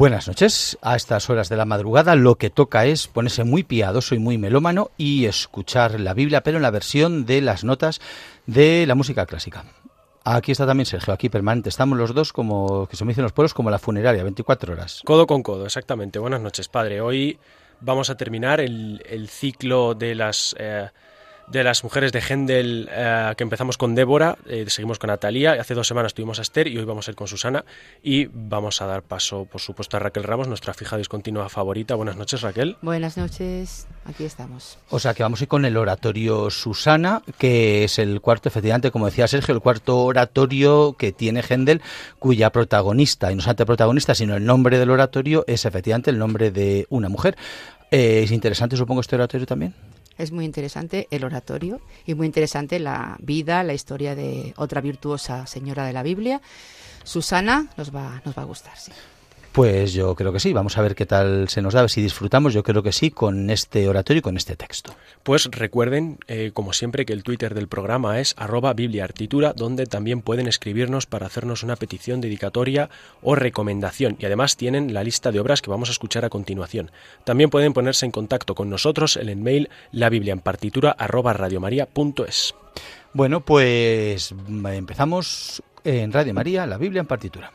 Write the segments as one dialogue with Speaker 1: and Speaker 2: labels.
Speaker 1: Buenas noches. A estas horas de la madrugada lo que toca es ponerse muy piadoso y muy melómano y escuchar la Biblia, pero en la versión de las notas de la música clásica. Aquí está también Sergio, aquí permanente. Estamos los dos como, que se me dicen los pueblos, como la funeraria, 24 horas.
Speaker 2: Codo con codo, exactamente. Buenas noches, padre. Hoy vamos a terminar el, ciclo de las... Eh, de las mujeres de Händel, eh, que empezamos con Débora, eh, seguimos con Natalia, hace dos semanas tuvimos a Esther y hoy vamos a ir con Susana y vamos a dar paso, por supuesto, a Raquel Ramos, nuestra fija discontinua favorita. Buenas noches, Raquel.
Speaker 3: Buenas noches, aquí estamos.
Speaker 1: O sea que vamos a ir con el oratorio Susana, que es el cuarto, efectivamente, como decía Sergio, el cuarto oratorio que tiene Händel, cuya protagonista, y no solamente protagonista, sino el nombre del oratorio es efectivamente el nombre de una mujer. Eh, ¿Es interesante, supongo, este oratorio también?
Speaker 3: Es muy interesante el oratorio y muy interesante la vida, la historia de otra virtuosa señora de la Biblia. Susana nos va, nos va a gustar, sí.
Speaker 1: Pues yo creo que sí. Vamos a ver qué tal se nos da, si disfrutamos. Yo creo que sí con este oratorio y con este texto.
Speaker 2: Pues recuerden, eh, como siempre, que el Twitter del programa es arroba bibliaartitura, donde también pueden escribirnos para hacernos una petición dedicatoria o recomendación. Y además tienen la lista de obras que vamos a escuchar a continuación. También pueden ponerse en contacto con nosotros en el mail la biblia en partitura arroba radiomaria.es.
Speaker 1: Bueno, pues empezamos en Radio María, la Biblia en partitura.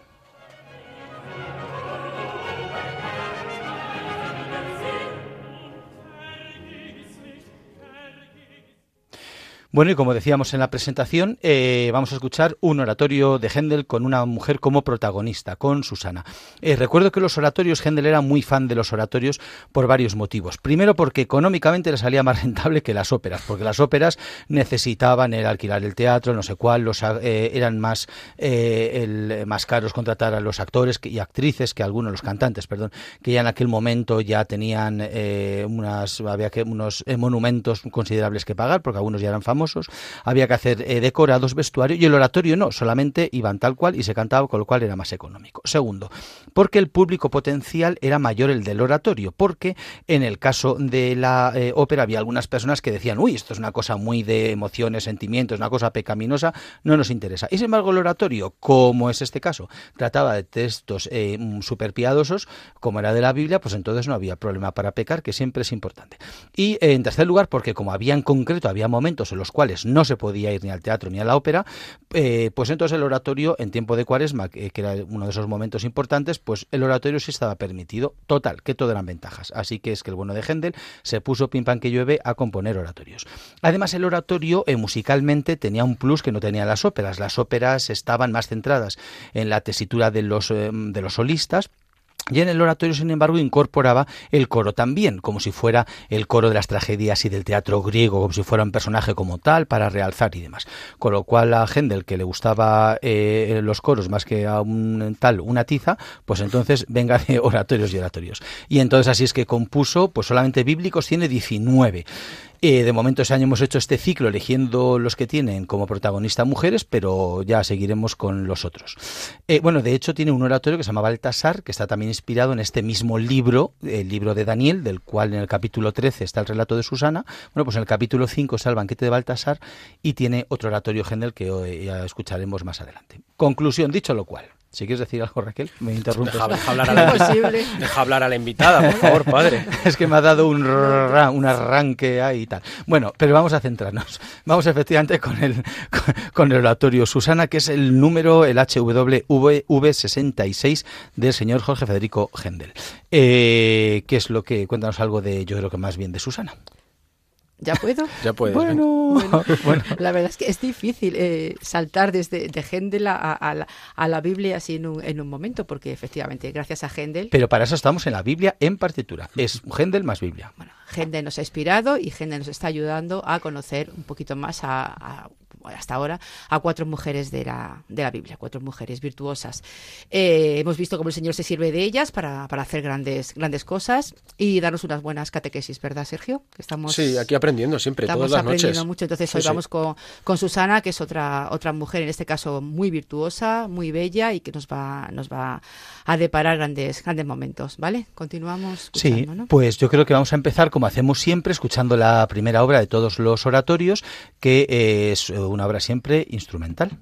Speaker 1: Bueno, y como decíamos en la presentación, eh, vamos a escuchar un oratorio de Händel con una mujer como protagonista, con Susana. Eh, recuerdo que los oratorios, Händel era muy fan de los oratorios por varios motivos. Primero, porque económicamente le salía más rentable que las óperas, porque las óperas necesitaban el alquilar el teatro, no sé cuál, los, eh, eran más, más caros contratar a los actores y actrices que algunos, los cantantes, perdón, que ya en aquel momento ya tenían unas, había que, unos monumentos considerables que pagar, porque algunos ya eran famosos había que hacer eh, decorados, vestuario, y el oratorio no, solamente iban tal cual y se cantaba, con lo cual era más económico. Segundo, porque el público potencial era mayor el del oratorio, porque en el caso de la eh, ópera había algunas personas que decían, uy, esto es una cosa muy de emociones, sentimientos, una cosa pecaminosa, no nos interesa. Y sin embargo, el oratorio, como es este caso, trataba de textos eh, mm, super piadosos, como era de la Biblia, pues entonces no había problema para pecar, que siempre es importante. Y en tercer lugar, porque como había en concreto, había momentos en los cuales no se podía ir ni al teatro ni a la ópera, eh, pues entonces el oratorio en tiempo de cuaresma, que, era uno de esos momentos importantes, pues el oratorio sí estaba permitido. Total, que todo eran ventajas. Así que es que el bueno de Händel se puso pim que llueve a componer oratorios. Además, el oratorio eh, musicalmente tenía un plus que no tenían las óperas. Las óperas estaban más centradas en la tesitura de los, eh, de los solistas y en el oratorio, sin embargo, incorporaba el coro también, como si fuera el coro de las tragedias y del teatro griego, como si fuera un personaje como tal, para realzar y demás. Con lo cual a Händel, que le gustaba eh, los coros más que a un tal, una tiza, pues entonces venga de oratorios y oratorios. Y entonces así es que compuso, pues solamente bíblicos tiene 19. Eh, de momento ese año hemos hecho este ciclo eligiendo los que tienen como protagonista mujeres, pero ya seguiremos con los otros. Eh, bueno, de hecho tiene un oratorio que se llama Baltasar, que está también inspirado en este mismo libro, el libro de Daniel, del cual en el capítulo 13 está el relato de Susana. Bueno, pues en el capítulo 5 está el banquete de Baltasar y tiene otro oratorio general que hoy ya escucharemos más adelante. Conclusión, dicho lo cual. Si quieres decir algo, Raquel, me interrumpes.
Speaker 2: Deja, hablar, a la, deja hablar a la invitada, por favor, padre.
Speaker 1: es que me ha dado un, un arranque ahí y tal. Bueno, pero vamos a centrarnos. Vamos efectivamente con el, con, el oratorio Susana, que es el número, el HWV66 del señor Jorge Federico Händel. Eh, ¿Qué es lo que, cuéntanos algo de, yo creo que más bien de Susana?
Speaker 3: ¿Ya puedo?
Speaker 2: ya puedes.
Speaker 3: Bueno, bueno, la verdad es que es difícil eh, saltar desde de Händel a, la, Biblia así en un, en un, momento, porque efectivamente, gracias a Händel...
Speaker 1: Pero para eso estamos en la Biblia en partitura. Es Händel más Biblia.
Speaker 3: Bueno, Händel nos ha inspirado y Händel nos está ayudando a conocer un poquito más a hasta ahora, a cuatro mujeres de la, de la Biblia, cuatro mujeres virtuosas. Eh, hemos visto cómo el Señor se sirve de ellas para, para, hacer grandes, grandes cosas y darnos unas buenas catequesis, ¿verdad, Sergio?
Speaker 2: Que estamos, sí, aquí aprendiendo siempre,
Speaker 3: todas
Speaker 2: las
Speaker 3: aprendiendo mucho. Entonces hoy vamos con, con, Susana, que es otra, otra mujer, en este caso muy virtuosa, muy bella y que nos va, nos va a deparar grandes, grandes momentos, ¿vale? Continuamos.
Speaker 1: Sí, pues yo creo que vamos a empezar, como hacemos siempre, escuchando la primera obra de todos los oratorios, que es una obra siempre instrumental.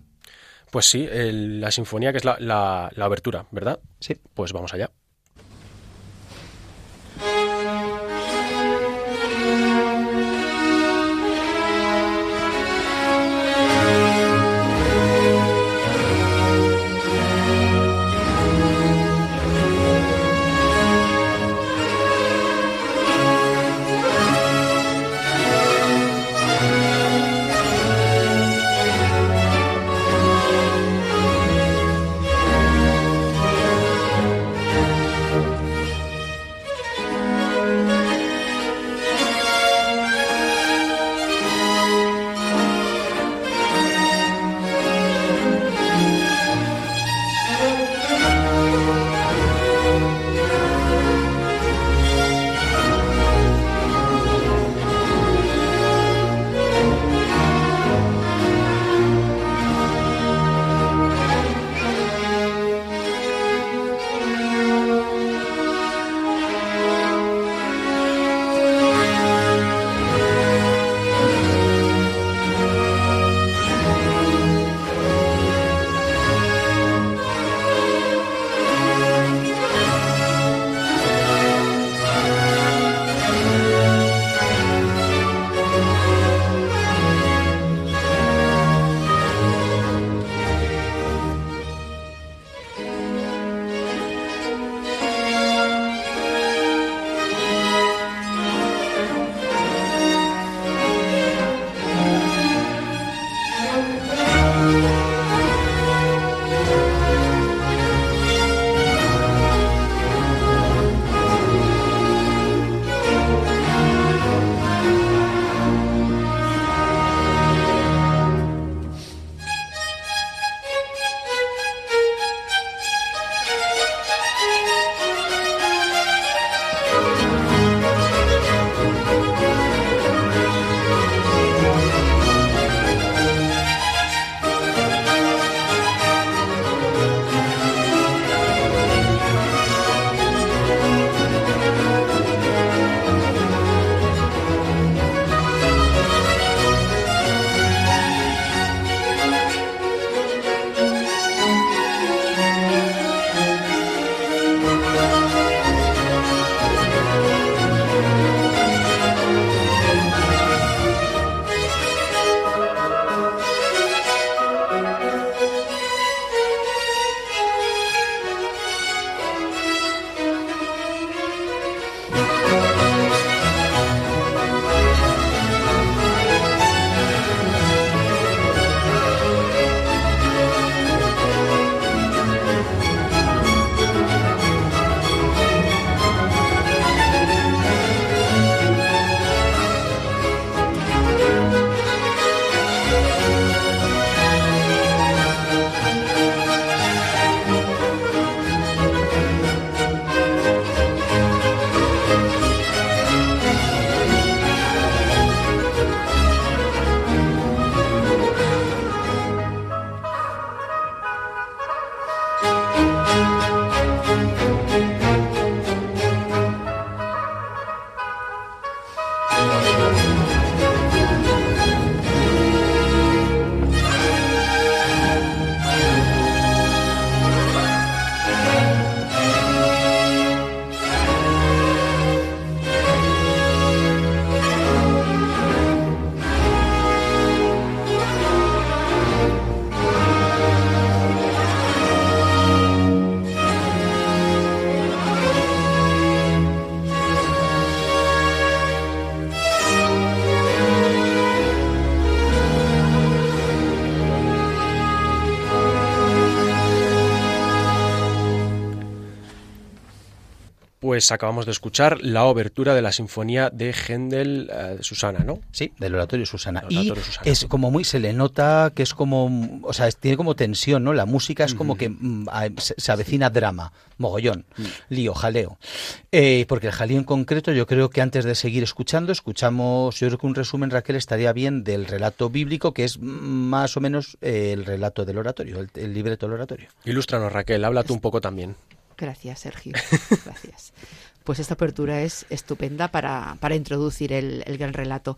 Speaker 2: Pues sí, la sinfonía que es la, la, la abertura, ¿verdad?
Speaker 1: Sí.
Speaker 2: Pues vamos allá. Pues acabamos de escuchar la obertura de la sinfonía de Händel eh, Susana, ¿no?
Speaker 1: Sí, del oratorio Susana.
Speaker 2: Oratorio
Speaker 1: y
Speaker 2: Susana.
Speaker 1: es como muy, se le nota que es como, o sea, tiene como tensión, ¿no? La música es como que mm, a- se, se avecina drama, mogollón, lío, jaleo. Eh, porque el jaleo en concreto, yo creo que antes de seguir escuchando, escuchamos, yo creo que un resumen, Raquel, estaría bien del relato bíblico, que es mm, más o menos eh, el relato del oratorio, el, el libreto del oratorio.
Speaker 2: Ilústranos, Raquel, habla tú un poco también.
Speaker 3: Gracias, Sergio. Gracias. Pues esta apertura es estupenda para, para introducir el, el gran relato.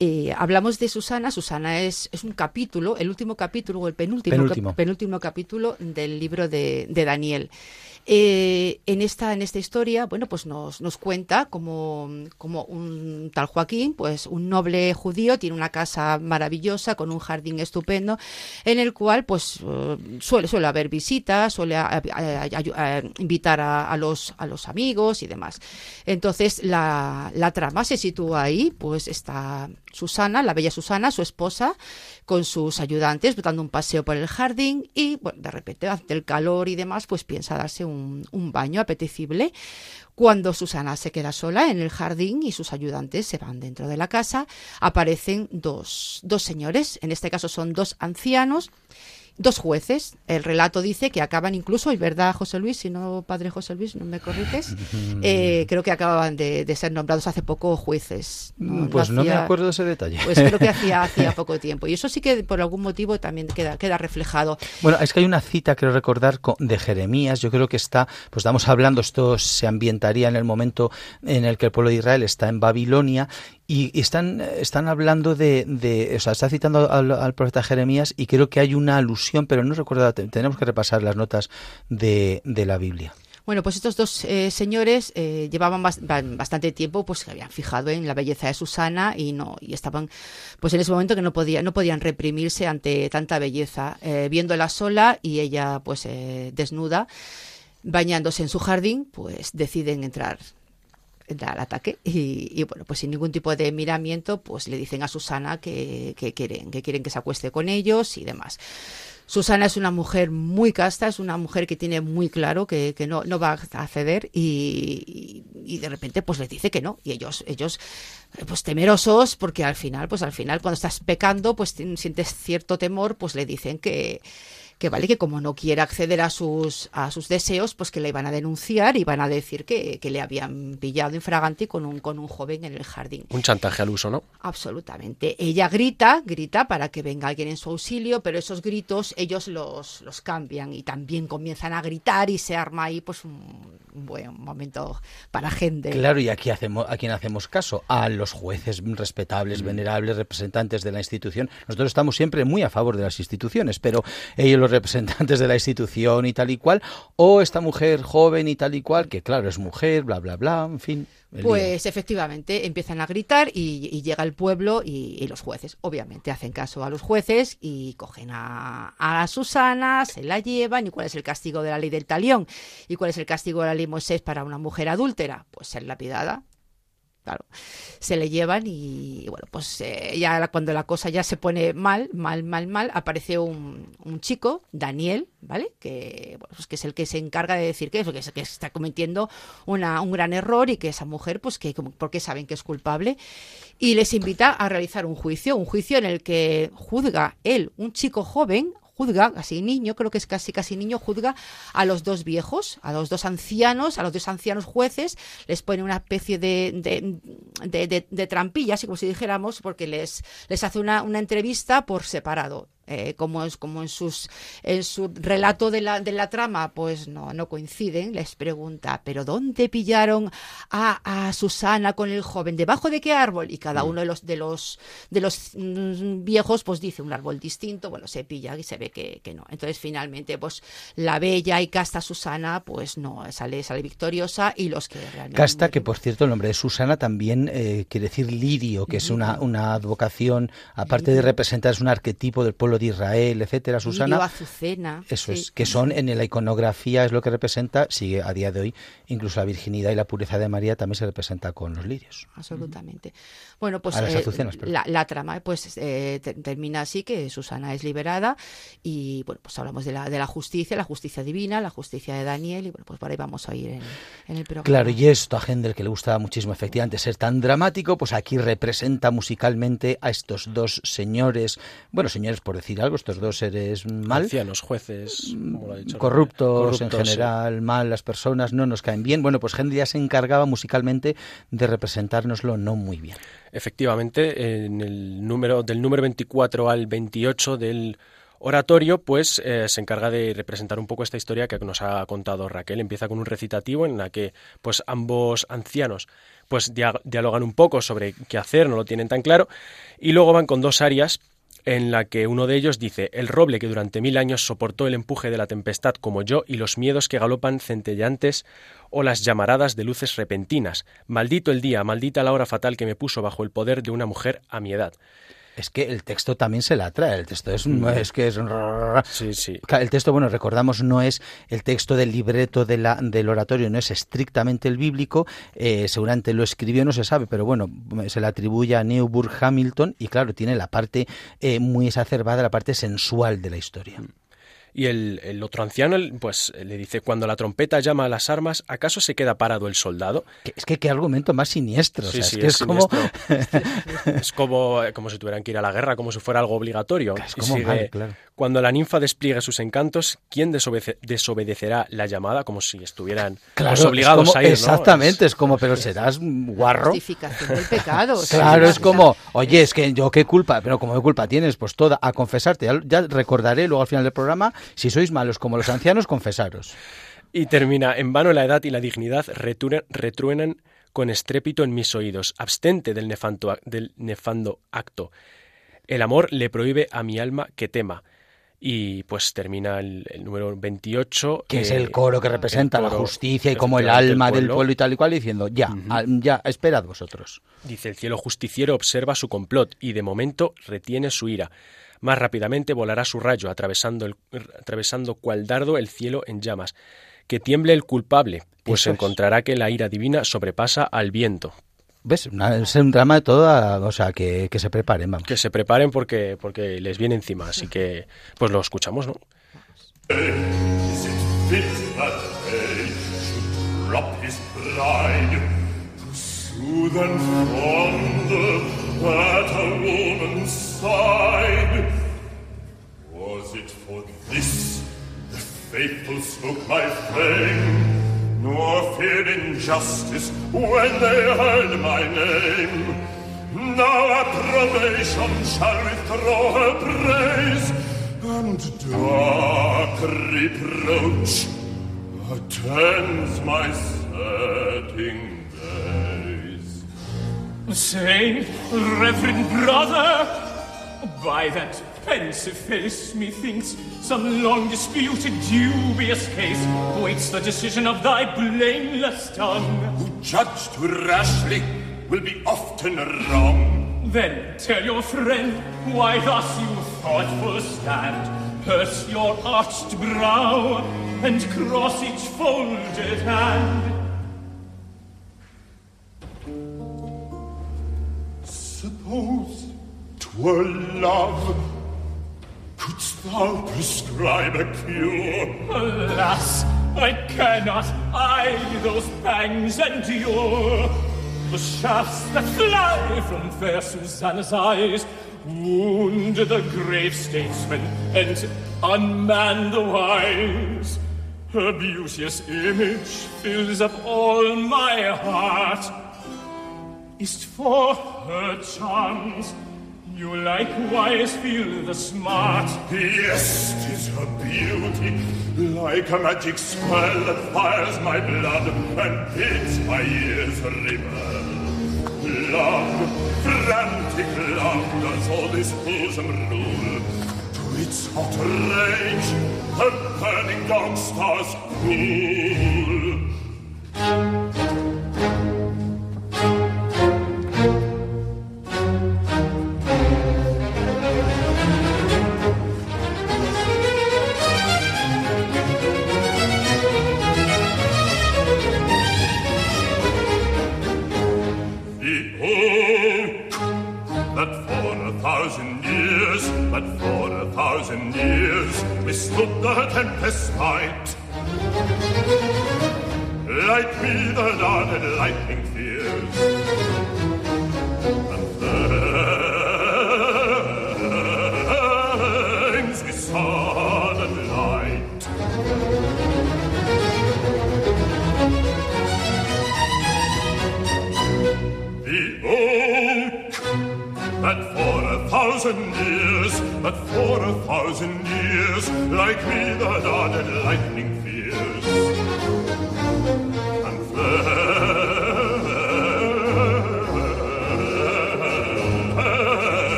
Speaker 3: Eh, hablamos de Susana. Susana es, es un capítulo, el último capítulo, o el penúltimo,
Speaker 1: Penúltimo.
Speaker 3: cap- penúltimo capítulo del libro de, de Daniel. Eh, en, esta, en esta historia, bueno, pues nos, nos cuenta como, como un tal Joaquín, pues un noble judío, tiene una casa maravillosa con un jardín estupendo, en el cual pues eh, suele, suele haber visitas, suele a- a- a- a- invitar a, a los, a los amigos y demás. Entonces la, la trama se sitúa ahí, pues está Susana, la bella Susana, su esposa, con sus ayudantes, dando un paseo por el jardín y bueno, de repente, ante el calor y demás, pues piensa darse un, un baño apetecible. Cuando Susana se queda sola en el jardín y sus ayudantes se van dentro de la casa, aparecen dos, dos señores, en este caso son dos ancianos, dos jueces. El relato dice que acaban incluso, y verdad, José Luis, si no, padre José Luis, no me corriges, eh, creo que acaban de, de ser nombrados hace poco jueces.
Speaker 1: Mm, pues no me acuerdo ese detalle.
Speaker 3: Pues creo que hacía, hacía poco tiempo. Y eso sí que por algún motivo también queda, queda reflejado.
Speaker 1: Bueno, es que hay una cita, creo recordar, co- de Jeremías. Yo creo que está, pues estamos hablando, esto se ambientaría en el momento en el que el pueblo de Israel está en Babilonia y están, están hablando de, de- o sea, está citando al, al profeta Jeremías y creo que hay una alusión, pero no recuerdo, te- tenemos que repasar las notas de, de la Biblia.
Speaker 3: Bueno, pues estos dos eh, señores eh, llevaban bas- ba- bastante tiempo, pues que habían fijado en la belleza de Susana y no y estaban, pues en ese momento que no podían no podían reprimirse ante tanta belleza, eh, viéndola sola y ella pues eh, desnuda, bañándose en su jardín, pues deciden entrar entrar al ataque y, bueno pues sin ningún tipo de miramiento pues le dicen a Susana que, que quieren que quieren que se acueste con ellos y demás Susana es una mujer muy casta, es una mujer que tiene muy claro que, que no, no va a ceder y, y, y de repente pues les dice que no. Y ellos, ellos eh, pues temerosos, porque al final, pues al final cuando estás pecando, pues sientes cierto temor, pues le dicen que, que vale, que como no quiere acceder a sus, a sus deseos, pues que le iban a denunciar y van a decir que, que le habían pillado infragante con un, con un joven en el jardín.
Speaker 2: Un chantaje al uso, ¿no?
Speaker 3: Absolutamente. Ella grita, grita para que venga alguien en su auxilio, pero esos gritos ellos los, los cambian y también comienzan a gritar y se arma ahí pues un, un buen momento para gente.
Speaker 1: Claro, y aquí hacemos, a quién hacemos caso, a los jueces respetables, venerables, representantes de la institución. Nosotros estamos siempre muy a favor de las instituciones, pero ellos representantes de la institución y tal y cual, o esta mujer joven y tal y cual, que claro, es mujer, bla, bla, bla, en fin.
Speaker 3: Pues efectivamente empiezan a gritar y, llega el pueblo y, los jueces, obviamente, hacen caso a los jueces y cogen a, a Susana, se la llevan. ¿Y cuál es el castigo de la ley del talión? ¿Y cuál es el castigo de la ley Moisés para una mujer adúltera? Pues ser lapidada. Claro, se le llevan y bueno, pues eh, ya cuando la cosa ya se pone mal, mal, mal, mal, aparece un, chico, Daniel, ¿vale? Que, bueno, pues que es el que se encarga de decir que es- que está cometiendo un gran error y que esa mujer, pues que porque saben que es culpable, y les invita a realizar un juicio, un juicio en el que juzga él, un chico joven, juzga, casi niño, creo que es casi casi niño, juzga a los dos viejos, a los dos ancianos, a los dos ancianos jueces, les pone una especie de, de, de, de- de trampilla, así como si dijéramos, porque les, les hace una, una entrevista por separado. Eh, como es como en sus en su relato de la, de la trama pues no no coinciden les pregunta pero dónde pillaron a, a Susana con el joven debajo de qué árbol y cada uno de los de los de los mm, viejos pues dice un árbol distinto bueno se pilla y se ve que, que no entonces finalmente pues la bella y casta Susana pues no sale sale victoriosa y los que realmente
Speaker 1: Casta, que por cierto el nombre de Susana también eh, quiere decir lirio, que es una, una advocación, aparte de representar, es un arquetipo del pueblo pueblo de Israel, etcétera, Susana.
Speaker 3: Lirio, azucena.
Speaker 1: Eso
Speaker 3: sí.
Speaker 1: es, que son en la iconografía, es lo que representa, sigue a día de hoy, incluso la virginidad y la pureza de María también se representa con los lirios.
Speaker 3: absolutamente. Bueno, pues eh,
Speaker 1: azucenas,
Speaker 3: la, la trama pues eh, te- termina así que Susana es liberada y bueno, pues hablamos de la, de la justicia, la justicia divina, la justicia de Daniel y bueno, pues por ahí vamos a en, en el programa.
Speaker 1: Claro, y esto a Händel, que le gustaba muchísimo efectivamente ser tan dramático, pues aquí representa musicalmente a estos dos señores, bueno, señores por decir algo, estos dos seres mal,
Speaker 2: Ancianos, jueces, como lo ha dicho.
Speaker 1: corruptos, en
Speaker 2: Corruptos, sí.
Speaker 1: general, mal, las personas no nos caen bien. Bueno, pues Händel ya se encargaba musicalmente de representárnoslo no muy bien.
Speaker 2: Efectivamente, en el número del número 24 al 28 del oratorio, pues eh, se encarga de representar un poco esta historia que nos ha contado Raquel. Empieza con un recitativo en la que pues ambos ancianos pues dia- dialogan un poco sobre qué hacer, no lo tienen tan claro, y luego van con dos arias en la que uno de ellos dice el roble que durante mil años soportó el empuje de la tempestad como yo y los miedos que galopan centellantes o las llamaradas de luces repentinas. Maldito el día, maldita la hora fatal que me puso bajo el poder de una mujer a mi edad.
Speaker 1: Es que el texto también se la trae, el texto es, es que es...
Speaker 2: Sí, sí.
Speaker 1: El texto, bueno, recordamos, no es el texto del libreto de la, del oratorio, no es estrictamente el bíblico, eh, seguramente lo escribió, no se sabe, pero bueno, se le atribuye a Newburgh Hamilton y claro, tiene la parte eh, muy exacerbada, la parte sensual de la historia.
Speaker 2: Y el, el otro anciano, pues le dice, cuando la trompeta llama a las armas, ¿acaso se queda parado el soldado?
Speaker 1: Es que qué argumento más siniestro, o
Speaker 2: Sí,
Speaker 1: sea,
Speaker 2: sí,
Speaker 1: es que
Speaker 2: es
Speaker 1: es, como...
Speaker 2: Es como, como si tuvieran que ir a la guerra, como si fuera algo obligatorio.
Speaker 1: Es como
Speaker 2: sigue,
Speaker 1: mal, claro.
Speaker 2: Cuando la ninfa despliegue sus encantos, ¿quién desobede- desobedecerá la llamada? Como si estuvieran
Speaker 1: Claro,
Speaker 2: pues,
Speaker 1: es
Speaker 2: obligados
Speaker 1: como-
Speaker 2: a ir, ¿no?
Speaker 1: Exactamente, es como, pero serás guarro.
Speaker 3: Justificación del pecado. sí,
Speaker 1: Claro,
Speaker 3: la-
Speaker 1: es como, oye, es que yo qué culpa, pero como qué culpa tienes, pues toda, a confesarte. Ya, ya recordaré luego al final del programa, si sois malos como los ancianos, confesaros.
Speaker 2: Y termina, en vano la edad y la dignidad retruenan, retruenan con estrépito en mis oídos. Abstente del, nefanto del nefando acto. El amor le prohíbe a mi alma que tema. Y pues termina el, el número 28.
Speaker 1: Que es
Speaker 2: eh,
Speaker 1: el coro que representa la justicia y como el alma del
Speaker 2: pueblo.
Speaker 1: pueblo y tal y cual, diciendo, ya, a- ya, esperad vosotros.
Speaker 2: Dice el cielo justiciero observa su complot y de momento retiene su ira. Más rápidamente volará su rayo, atravesando, el, atravesando cual dardo el cielo en llamas. Que tiemble el culpable, pues
Speaker 1: Eso es.
Speaker 2: encontrará que la ira divina sobrepasa al viento.
Speaker 1: ¿Ves? Una- es un drama de toda, o sea, que, que se preparen, vamos.
Speaker 2: Que se preparen porque, porque les viene encima, así que pues lo escuchamos, ¿no?
Speaker 4: Side? Was it for this the faithful spoke my fame, nor feared injustice when they heard my name? Now approbation shall withdraw her praise, and dark reproach attends my setting days.
Speaker 5: Saint, reverend brother, by that pensive face, methinks some long disputed dubious case waits the decision of thy blameless tongue.
Speaker 4: Who judge too rashly will be often wrong.
Speaker 5: Then tell your friend why thus you thoughtful stand, purse your arched brow, and cross each folded hand.
Speaker 4: Suppose 'twere love. Couldst thou prescribe a cure?
Speaker 5: Alas, I cannot I those pangs endure. The shafts that fly from fair Susanna's eyes wound the grave statesman and unman the wise. Her beauteous image fills up all my heart. Is't for her charms you likewise feel the smart?
Speaker 4: Yes, 'tis her beauty, like a magic spell that fires my blood and bids my ears rebel. Love, frantic love, does all this bosom rule. To its hot rage, her burning dog stars cool.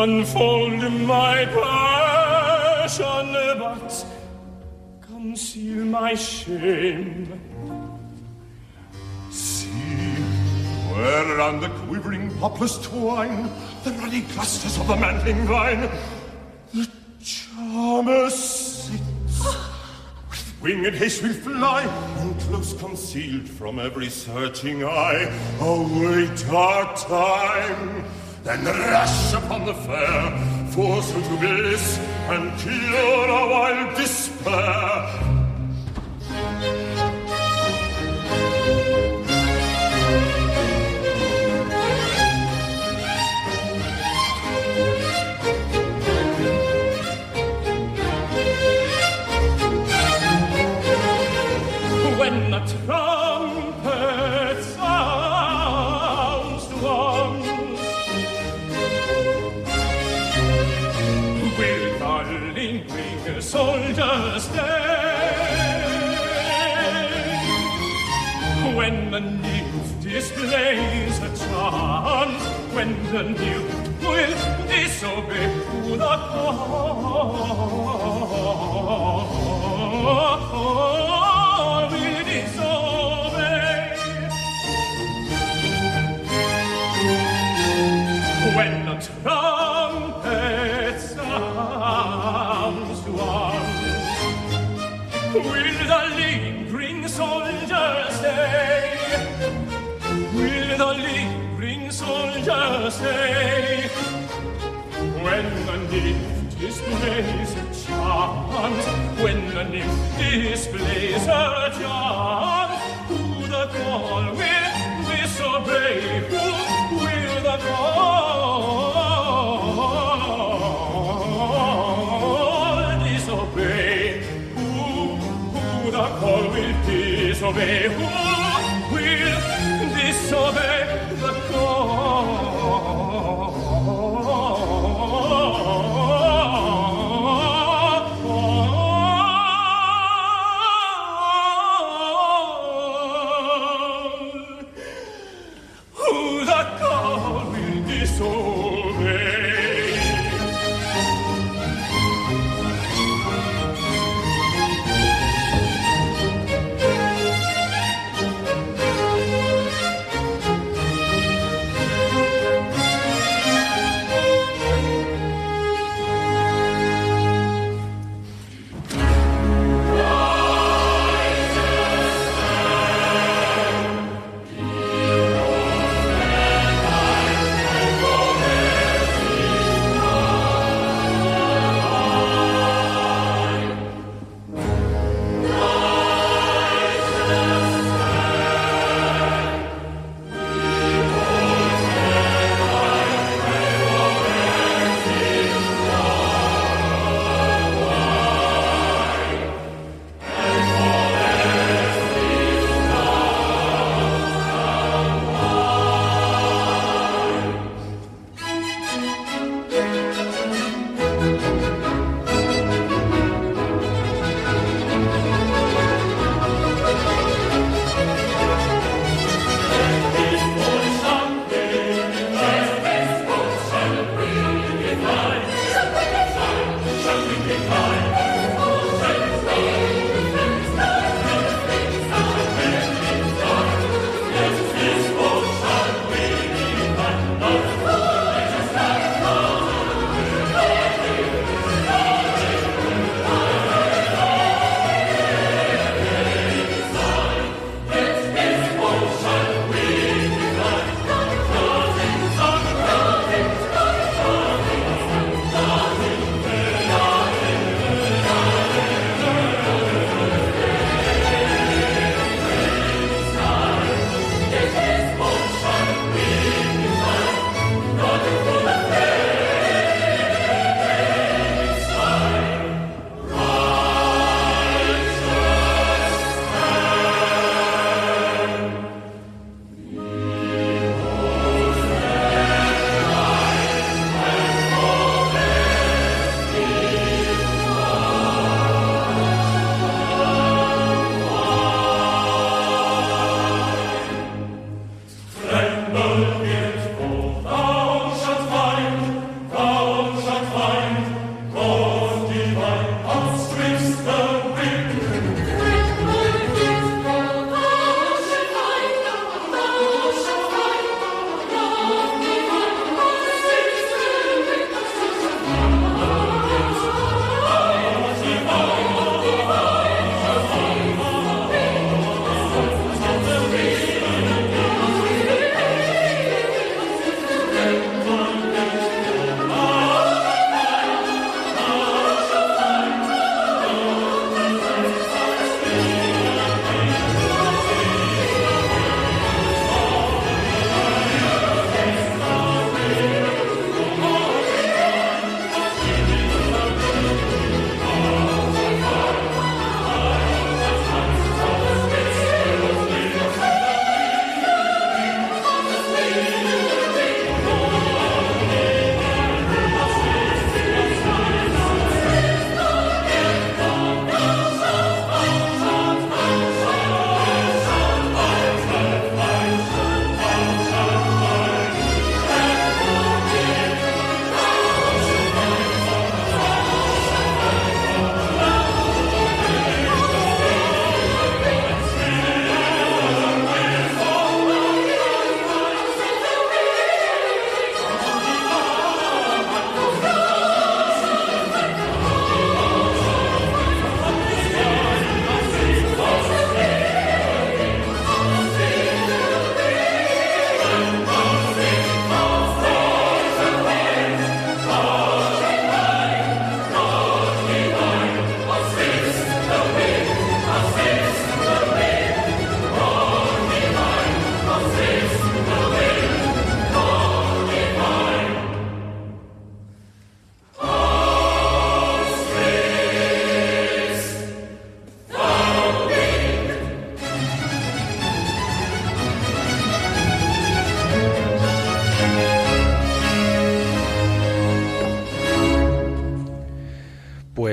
Speaker 6: unfold my passion, but conceal my shame.
Speaker 5: See, where around the quivering poplars twine the ruddy clusters of the mantling vine, the charmer sits. with Winged haste will fly, and close concealed from every searching eye, await our time. Then rush upon the fair, force her to bliss, and cure our wild despair.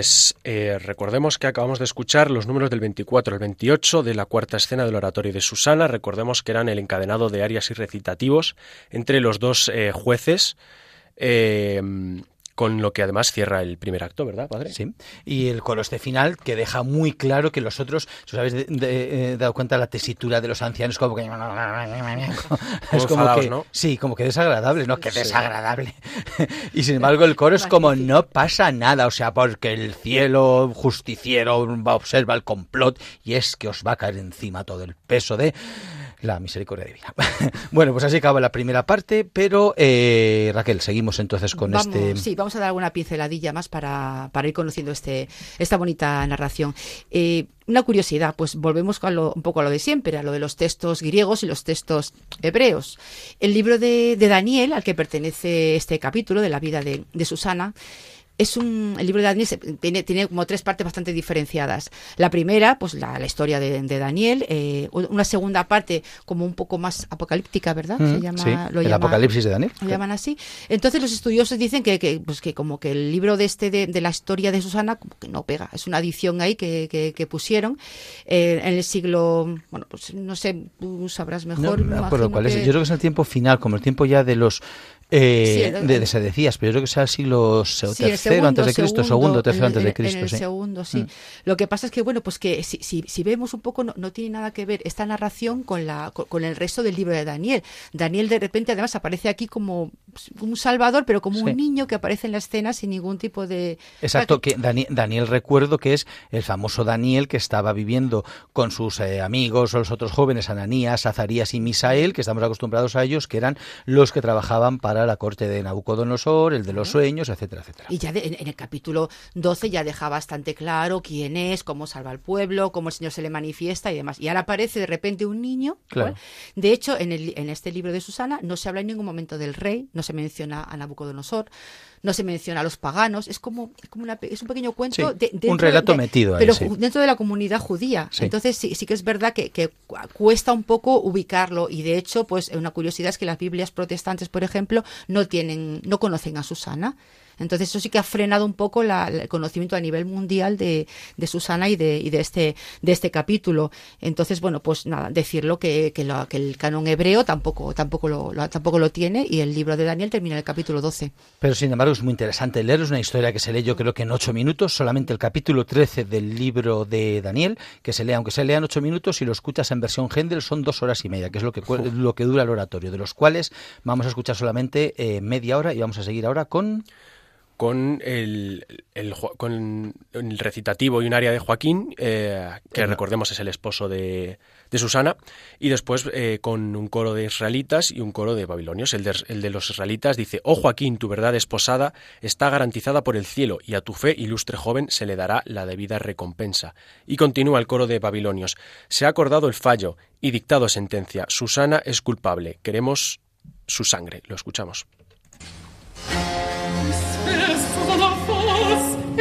Speaker 2: Pues eh, recordemos que acabamos de escuchar los números del 24 al 28 de la cuarta escena del oratorio de Susana. Recordemos que eran el encadenado de arias y recitativos entre los dos eh, jueces. eh, con lo que además cierra el primer acto, ¿verdad, padre?
Speaker 1: Sí. Y el coro este final que deja muy claro que los otros, si os habéis de- de- eh, dado cuenta la tesitura de los ancianos, como que. es como que.
Speaker 2: ¿no?
Speaker 1: Sí, como que desagradable, ¿no? Que
Speaker 2: Sí.
Speaker 1: desagradable. y sin embargo, el coro es como no pasa nada, o sea, porque el cielo justiciero va, observa el complot y es que os va a caer encima todo el peso de la misericordia divina. bueno, pues así acaba la primera parte, pero eh, Raquel, seguimos entonces con
Speaker 3: vamos,
Speaker 1: este.
Speaker 3: Sí, vamos a dar alguna pinceladilla más para, para ir conociendo este, esta bonita narración. Eh, una curiosidad, pues volvemos a lo- un poco a lo de siempre, a lo de los textos griegos y los textos hebreos. El libro de, de Daniel, al que pertenece este capítulo de la vida de, de Susana, es un, el libro de Daniel tiene, tiene como tres partes bastante diferenciadas. La primera, pues la, la historia de, de Daniel, eh, una segunda parte como un poco más apocalíptica, ¿verdad?
Speaker 1: Mm,
Speaker 3: Se llama,
Speaker 1: sí,
Speaker 3: lo
Speaker 1: el
Speaker 3: llama-
Speaker 1: Apocalipsis de Daniel.
Speaker 3: lo llaman así. Entonces los estudiosos dicen que, que, pues que como que el libro de este de, de la historia de Susana como que no pega. Es una adición ahí que, que, que pusieron eh, en el siglo, bueno, pues no sé, tú sabrás mejor.
Speaker 1: cuál es. Yo creo que es el tiempo final, como el tiempo ya de los. Eh,
Speaker 3: Sí,
Speaker 1: de, de- se decías, pero yo creo que sea el siglo
Speaker 3: Sí, el
Speaker 1: tercero antes de Cristo, segundo, tercero antes de Cristo.
Speaker 3: En el
Speaker 1: sí.
Speaker 3: segundo, sí.
Speaker 1: Mm.
Speaker 3: Lo que pasa es que, bueno, pues que si, si, si vemos un poco, no, no tiene nada que ver esta narración con, la, con, con el resto del libro de Daniel. Daniel, de repente, además, aparece aquí como un salvador, pero como un niño que aparece en la escena sin ningún tipo de.
Speaker 1: Exacto, que Dani- Daniel recuerdo que es el famoso Daniel que estaba viviendo con sus eh, amigos o los otros jóvenes, Ananías, Azarías y Misael, que estamos acostumbrados a ellos, que eran los que trabajaban para la corte de Nabucodonosor, el de los sueños, etcétera, etcétera.
Speaker 3: Y ya de- en, el capítulo 12 ya deja bastante claro quién es, cómo salva al pueblo, cómo el Señor se le manifiesta y demás. Y ahora aparece de repente un niño.
Speaker 1: Claro.
Speaker 3: ¿cuál? De hecho, en, el, en este libro de Susana no se habla en ningún momento del rey, no se menciona a Nabucodonosor, no se menciona a los paganos. Es como, es como una es un pequeño cuento.
Speaker 1: Sí,
Speaker 3: de-
Speaker 1: un relato metido ahí,
Speaker 3: Pero
Speaker 1: sí.
Speaker 3: dentro de la comunidad judía.
Speaker 1: Sí.
Speaker 3: Entonces sí, sí que es verdad que, que cu- cuesta un poco ubicarlo. Y de hecho, pues una curiosidad es que las Biblias protestantes, por ejemplo, no tienen, no conocen a Susana. Entonces eso sí que ha frenado un poco la- el conocimiento a nivel mundial de, de Susana y de, y de este de este capítulo. Entonces bueno pues nada decirlo que, que, lo- que el canon hebreo tampoco tampoco lo, lo- tampoco lo tiene y el libro de Daniel termina en el capítulo 12.
Speaker 1: Pero sin embargo es muy interesante leer, es una historia que se lee yo creo que en ocho minutos, solamente el capítulo 13 del libro de Daniel, que se lee, aunque se lea en ocho minutos, si lo escuchas en versión Händel son dos horas y media, que es lo que, lo que dura el oratorio, de los cuales vamos a escuchar solamente eh, media hora y vamos a seguir ahora con...
Speaker 2: con el, con el recitativo y un área de Joaquín, eh, que recordemos es el esposo de, de Susana, y después eh, con un coro de israelitas y un coro de babilonios. El de, el de los israelitas dice, Oh Joaquín, tu verdad esposada está garantizada por el cielo, y a tu fe, ilustre joven, se le dará la debida recompensa. Y continúa el coro de babilonios, Se ha acordado el fallo y dictado sentencia. Susana es culpable. Queremos su sangre. Lo escuchamos.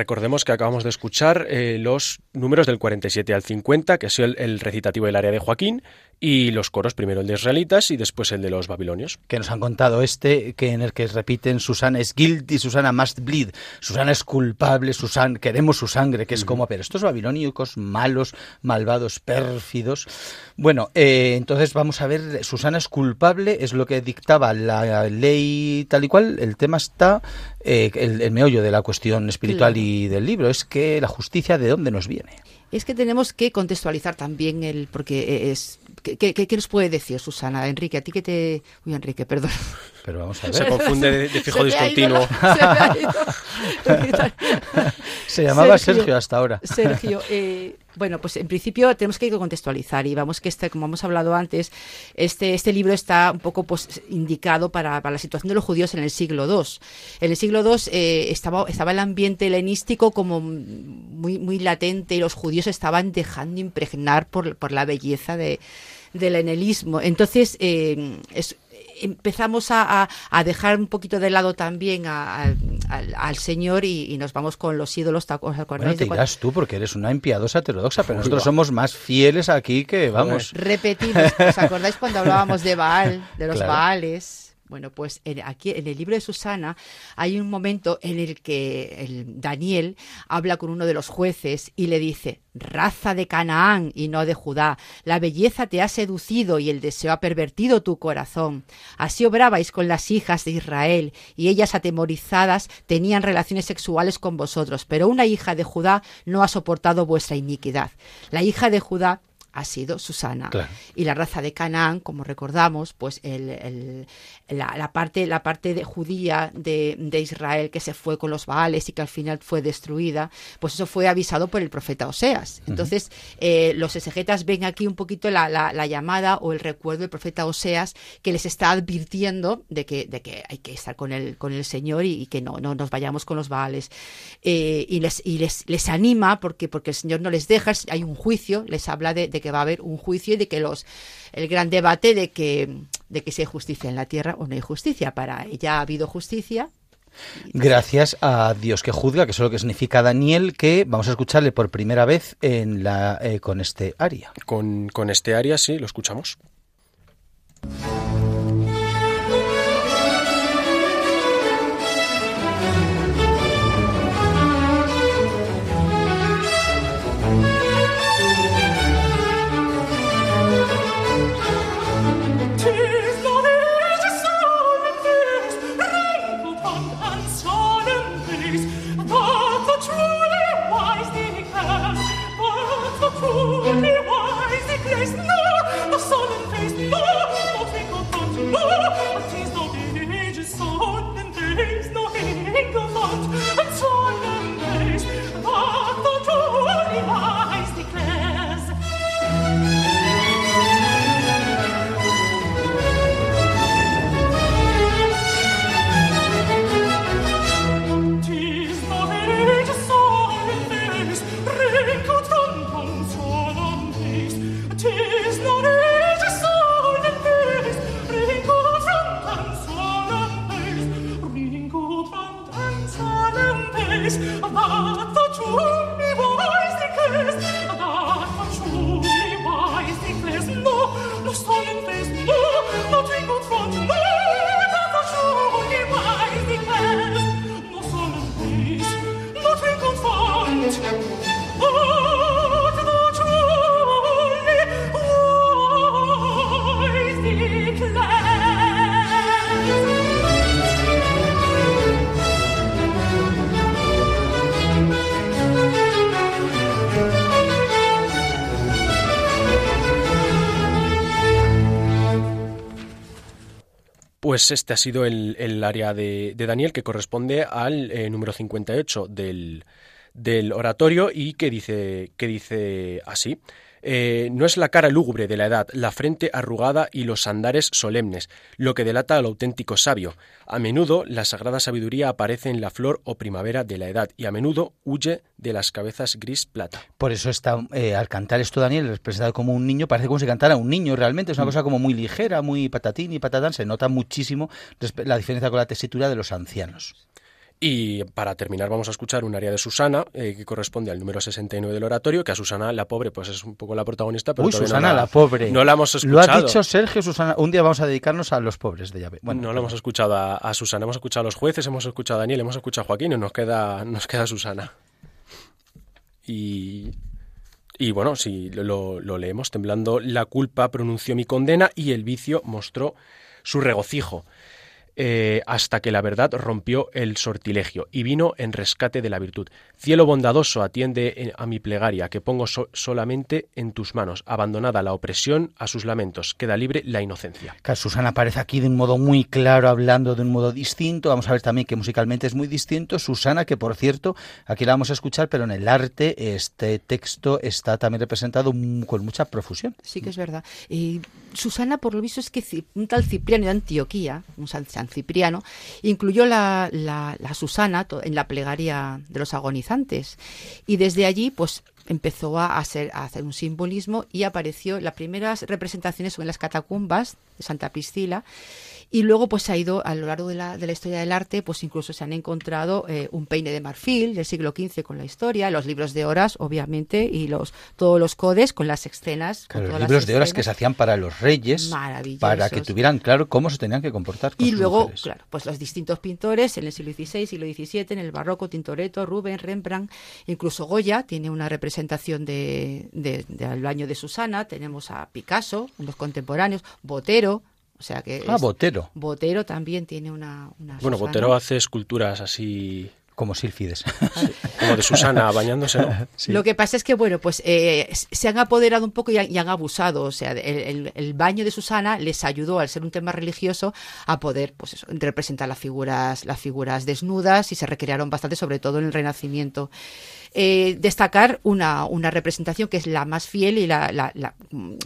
Speaker 2: recordemos que acabamos de escuchar eh, los números del 47 al 50, que es el, el recitativo del área de Joaquín, y los coros, primero el de israelitas y después el de los babilonios.
Speaker 1: Que nos han contado este, que en el que repiten Susana es guilty, Susana must bleed, Susana es culpable, Susana, queremos su sangre, que es como, pero estos babilónicos malos, malvados, pérfidos. Bueno, eh, entonces vamos a ver, Susana es culpable, es lo que dictaba la ley tal y cual, el tema está, eh, el, el meollo de la cuestión espiritual
Speaker 3: Claro.
Speaker 1: y del libro, es que la justicia de dónde nos viene.
Speaker 3: Es que tenemos que contextualizar también el, porque es, ¿qué, qué, qué nos puede decir Susana? Enrique, a ti que te... Uy, Enrique, perdón.
Speaker 1: Pero vamos a
Speaker 2: Se
Speaker 1: ver.
Speaker 2: confunde de, de fijo
Speaker 3: Se
Speaker 2: discontinuo.
Speaker 3: la- se.
Speaker 1: Se llamaba
Speaker 3: Sergio.
Speaker 1: Sergio hasta ahora.
Speaker 3: Sergio, eh, bueno, pues en principio tenemos que contextualizar y vamos que este, como hemos hablado antes, este, este libro está un poco pues indicado para, para la situación de los judíos en el siglo II. En el siglo II eh, estaba, estaba el ambiente helenístico como muy, muy latente y los judíos estaban dejando impregnar por, por la belleza de, del helenismo. Entonces, eh, es, empezamos a, a- a dejar un poquito de lado también a- al, al Señor y, y nos vamos con los ídolos. ¿te acuerdas
Speaker 1: Bueno, te dirás tú, porque eres una impiedosa heterodoxa, pero
Speaker 2: Uy,
Speaker 1: nosotros
Speaker 2: va.
Speaker 1: somos más fieles aquí que, vamos.
Speaker 3: Repetimos, ¿os acordáis cuando hablábamos de Baal, de los
Speaker 1: Claro.
Speaker 3: Baales? Bueno, pues aquí en el libro de Susana hay un momento en el que el Daniel habla con uno de los jueces y le dice, raza de Canaán y no de Judá, la belleza te ha seducido y el deseo ha pervertido tu corazón. Así obrabais con las hijas de Israel y ellas atemorizadas tenían relaciones sexuales con vosotros, pero una hija de Judá no ha soportado vuestra iniquidad. La hija de Judá ha sido Susana.
Speaker 1: Claro.
Speaker 3: Y la raza de Canaán, como recordamos, pues el, el- la, la parte, la parte de judía de, de Israel que se fue con los Baales y que al final fue destruida, pues eso fue avisado por el profeta Oseas. Entonces, eh, los exegetas ven aquí un poquito la, la- la llamada o el recuerdo del profeta Oseas que les está advirtiendo de que, de que hay que estar con el, con el Señor y, y que no, no nos vayamos con los Baales. Eh, y les, y les, les anima porque, porque el Señor no les deja, hay un juicio, les habla de, de que va a haber un juicio y de que los el gran debate de que, de que si hay justicia en la tierra o no hay justicia. Para ella ha habido justicia.
Speaker 1: Gracias a Dios que juzga, que es lo que significa Daniel, que vamos a escucharle por primera vez en la, eh, con este aria.
Speaker 2: Con, con este área sí, lo escuchamos. Pues este ha sido el, el área de, Daniel que corresponde al eh, número 58 del, del oratorio y que dice, que dice así. Eh, no es la cara lúgubre de la edad, la frente arrugada y los andares solemnes, lo que delata al auténtico sabio. A menudo la sagrada sabiduría aparece en la flor o primavera de la edad y a menudo huye de las cabezas gris plata.
Speaker 1: Por eso está, eh, al cantar esto Daniel, representado como un niño, parece como si cantara un niño realmente, es una cosa como muy ligera, muy patatín y patatán, se nota muchísimo la diferencia con la tesitura de los ancianos.
Speaker 2: Y para terminar vamos a escuchar un área de Susana eh, que corresponde al número 69 del oratorio, que a Susana la pobre pues es un poco la protagonista, pero
Speaker 1: Uy, Susana
Speaker 2: no
Speaker 1: la, pobre.
Speaker 2: No la hemos
Speaker 1: Lo ha
Speaker 2: escuchado.
Speaker 1: dicho Sergio Susana. Un día vamos a dedicarnos a los pobres de llave. Bueno,
Speaker 2: no lo hemos escuchado a, a Susana, hemos escuchado a los jueces, hemos escuchado a Daniel, hemos escuchado a Joaquín y nos queda, nos queda Susana. Y, y bueno, si lo, lo leemos, temblando la culpa pronunció mi condena y el vicio mostró su regocijo. Eh, hasta que la verdad rompió el sortilegio y vino en rescate de la virtud. Cielo bondadoso, atiende en- a mi plegaria, que pongo so- solamente en tus manos. Abandonada la opresión a sus lamentos, queda libre la inocencia.
Speaker 1: Susana aparece aquí de un modo muy claro, hablando de un modo distinto. Vamos a ver también que musicalmente es muy distinto. Susana, que por cierto, aquí la vamos a escuchar, pero en el arte este texto está también representado con mucha profusión.
Speaker 3: Sí que es verdad. Y Susana, por lo visto, es que un tal Cipriano de Antioquía, un San Cipriano, incluyó la, la- Susana en la plegaria de los agonizantes. Y desde allí, pues empezó a, ser- a hacer un simbolismo y apareció, las primeras representaciones en las catacumbas de Santa Priscila. Y luego, pues ha ido a lo largo de la, de la historia del arte, pues incluso se han encontrado eh, un peine de marfil del siglo XV con la historia, los libros de horas, obviamente, y los todos los codes con las escenas. con
Speaker 1: los libros de horas que se hacían para los reyes, para que tuvieran claro cómo se tenían que comportar. Con
Speaker 3: Y
Speaker 1: sus
Speaker 3: luego,
Speaker 1: mujeres.
Speaker 3: claro, pues los distintos pintores en el siglo XVI, siglo XVII, en el barroco, Tintoretto, Rubén, Rembrandt, incluso Goya tiene una representación de, de- del baño de Susana, tenemos a Picasso, en los contemporáneos, Botero, o sea que...
Speaker 1: Ah,
Speaker 3: es-
Speaker 1: Botero,
Speaker 3: Botero también tiene una... una
Speaker 2: Bueno,
Speaker 3: Susana.
Speaker 2: Botero hace esculturas así
Speaker 1: como Sílfides.
Speaker 2: como de Susana bañándose, ¿no?
Speaker 1: Sí.
Speaker 3: Lo que pasa es que, bueno, pues eh, se han apoderado un poco y han, y han abusado. O sea, el, el- el baño de Susana les ayudó, al ser un tema religioso, a poder pues eso, representar las figuras, las figuras desnudas y se recrearon bastante, sobre todo en el Renacimiento. Eh, destacar una, una representación que es la más fiel y la, la-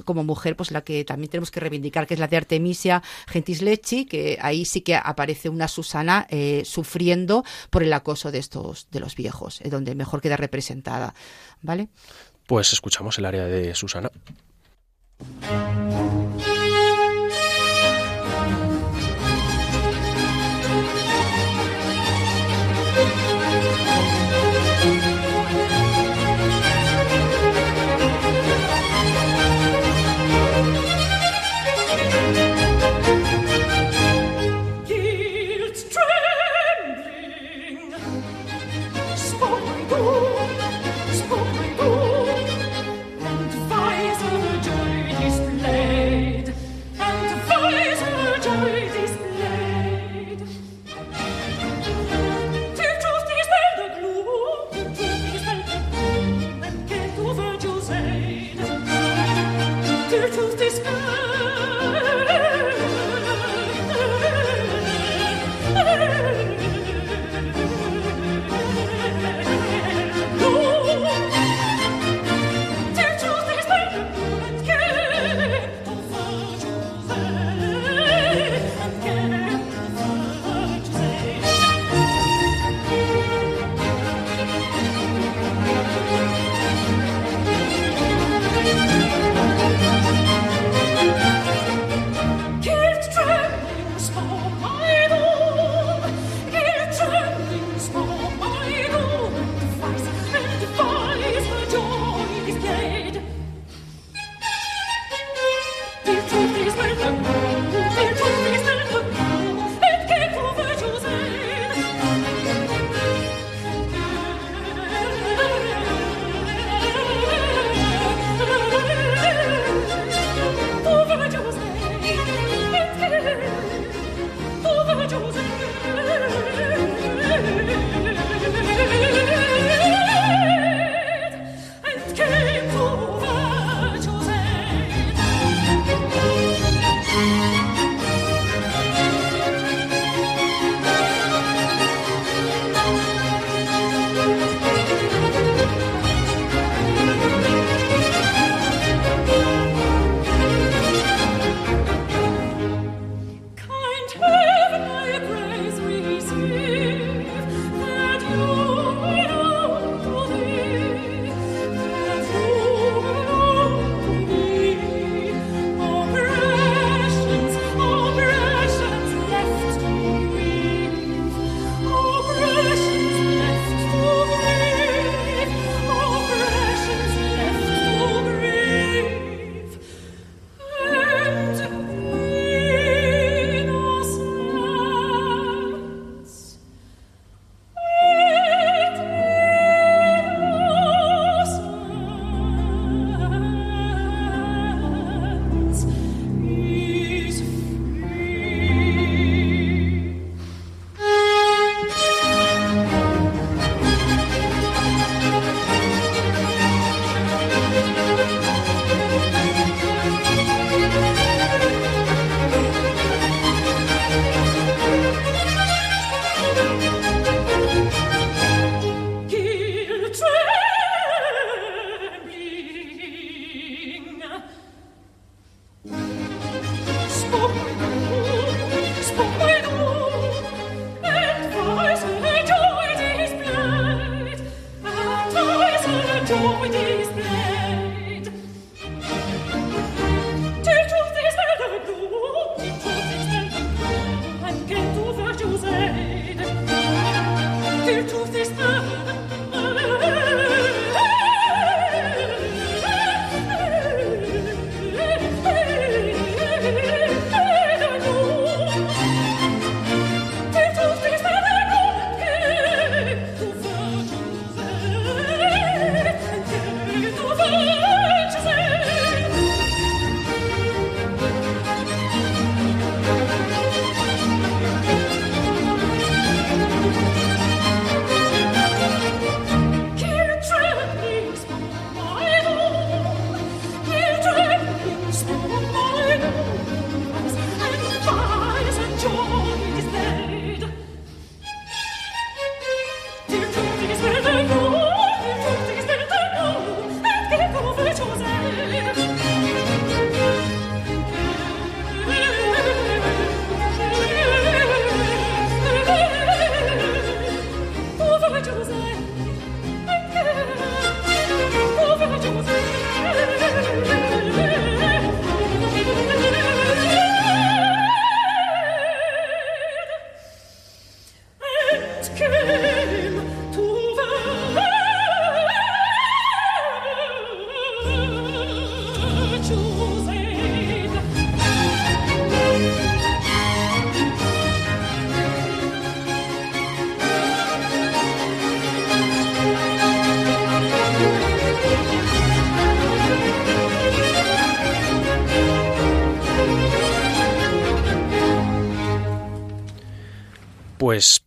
Speaker 3: como mujer, pues la que también tenemos que reivindicar, que es la de Artemisia Gentis Lecci, que ahí sí que aparece una Susana eh, sufriendo por el acoso de estos, de los viejos, eh, donde mejor queda representada. ¿Vale?
Speaker 2: Pues escuchamos el área de Susana.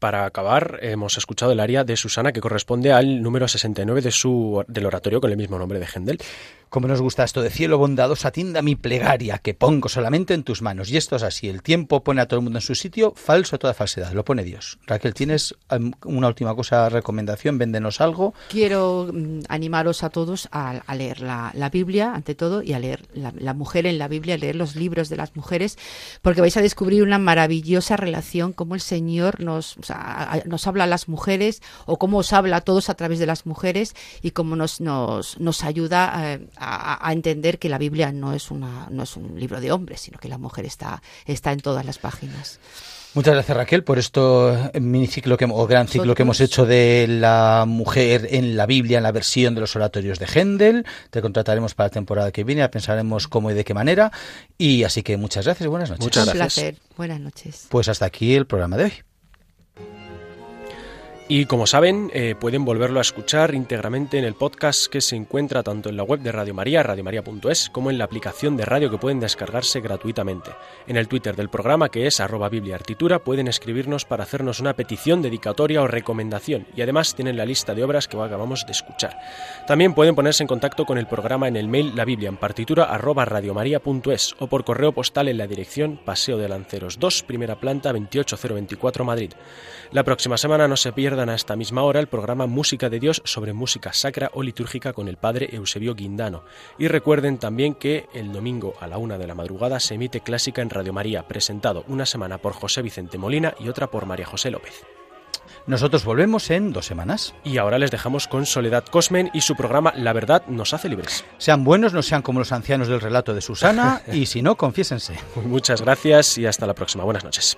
Speaker 2: Para acabar, hemos escuchado el aria de Susana que corresponde al número 69 de su, del oratorio con el mismo nombre de Händel.
Speaker 1: Como nos gusta esto de cielo bondadoso, atienda mi plegaria, que pongo solamente en tus manos. Y esto es así, el tiempo pone a todo el mundo en su sitio, falso toda falsedad, lo pone Dios. Raquel, ¿tienes una última cosa, recomendación? Véndenos algo.
Speaker 3: Quiero mm, animaros a todos a, a leer la, la Biblia, ante todo, y a leer la, la mujer en la Biblia, a leer los libros de las mujeres, porque vais a descubrir una maravillosa relación, como el Señor nos, o sea, a- nos habla a las mujeres, o cómo os habla a todos a través de las mujeres, y cómo nos, nos, nos ayuda eh, a, a entender que la Biblia no es, una, no es un libro de hombres, sino que la mujer está, está en todas las páginas.
Speaker 1: Muchas gracias Raquel por esto miniciclo que, o gran ciclo que hemos hecho de la mujer en la Biblia, en la versión de los oratorios de Händel. Te contrataremos para la temporada que viene, pensaremos cómo y de qué manera. Y así que muchas gracias y buenas noches.
Speaker 2: Muchas
Speaker 3: un placer. Buenas noches.
Speaker 1: Pues hasta aquí el programa de hoy.
Speaker 2: Y como saben, eh, pueden volverlo a escuchar íntegramente en el podcast que se encuentra tanto en la web de Radio María, radiomaria.es, como en la aplicación de radio que pueden descargarse gratuitamente. En el Twitter del programa, que es arroba bibliaartitura, pueden escribirnos para hacernos una petición, dedicatoria o recomendación. Y además tienen la lista de obras que acabamos de escuchar. También pueden ponerse en contacto con el programa en el mail la biblia en partitura arroba radiomaria.es o por correo postal en la dirección Paseo de Lanceros 2, primera planta 28024 Madrid. La próxima semana no se pierdan a esta misma hora el programa Música de Dios sobre música sacra o litúrgica con el padre Eusebio Guindano. Y recuerden también que el domingo a la una de la madrugada se emite Clásica en Radio María, presentado una semana por José Vicente Molina y otra por María José López.
Speaker 1: Nosotros volvemos en dos semanas.
Speaker 2: Y ahora les dejamos con Soledad Cosmen y su programa La Verdad nos hace libres.
Speaker 1: Sean buenos, no sean como los ancianos del relato de Susana y si no, confiésense.
Speaker 2: Muchas gracias y hasta la próxima. Buenas noches.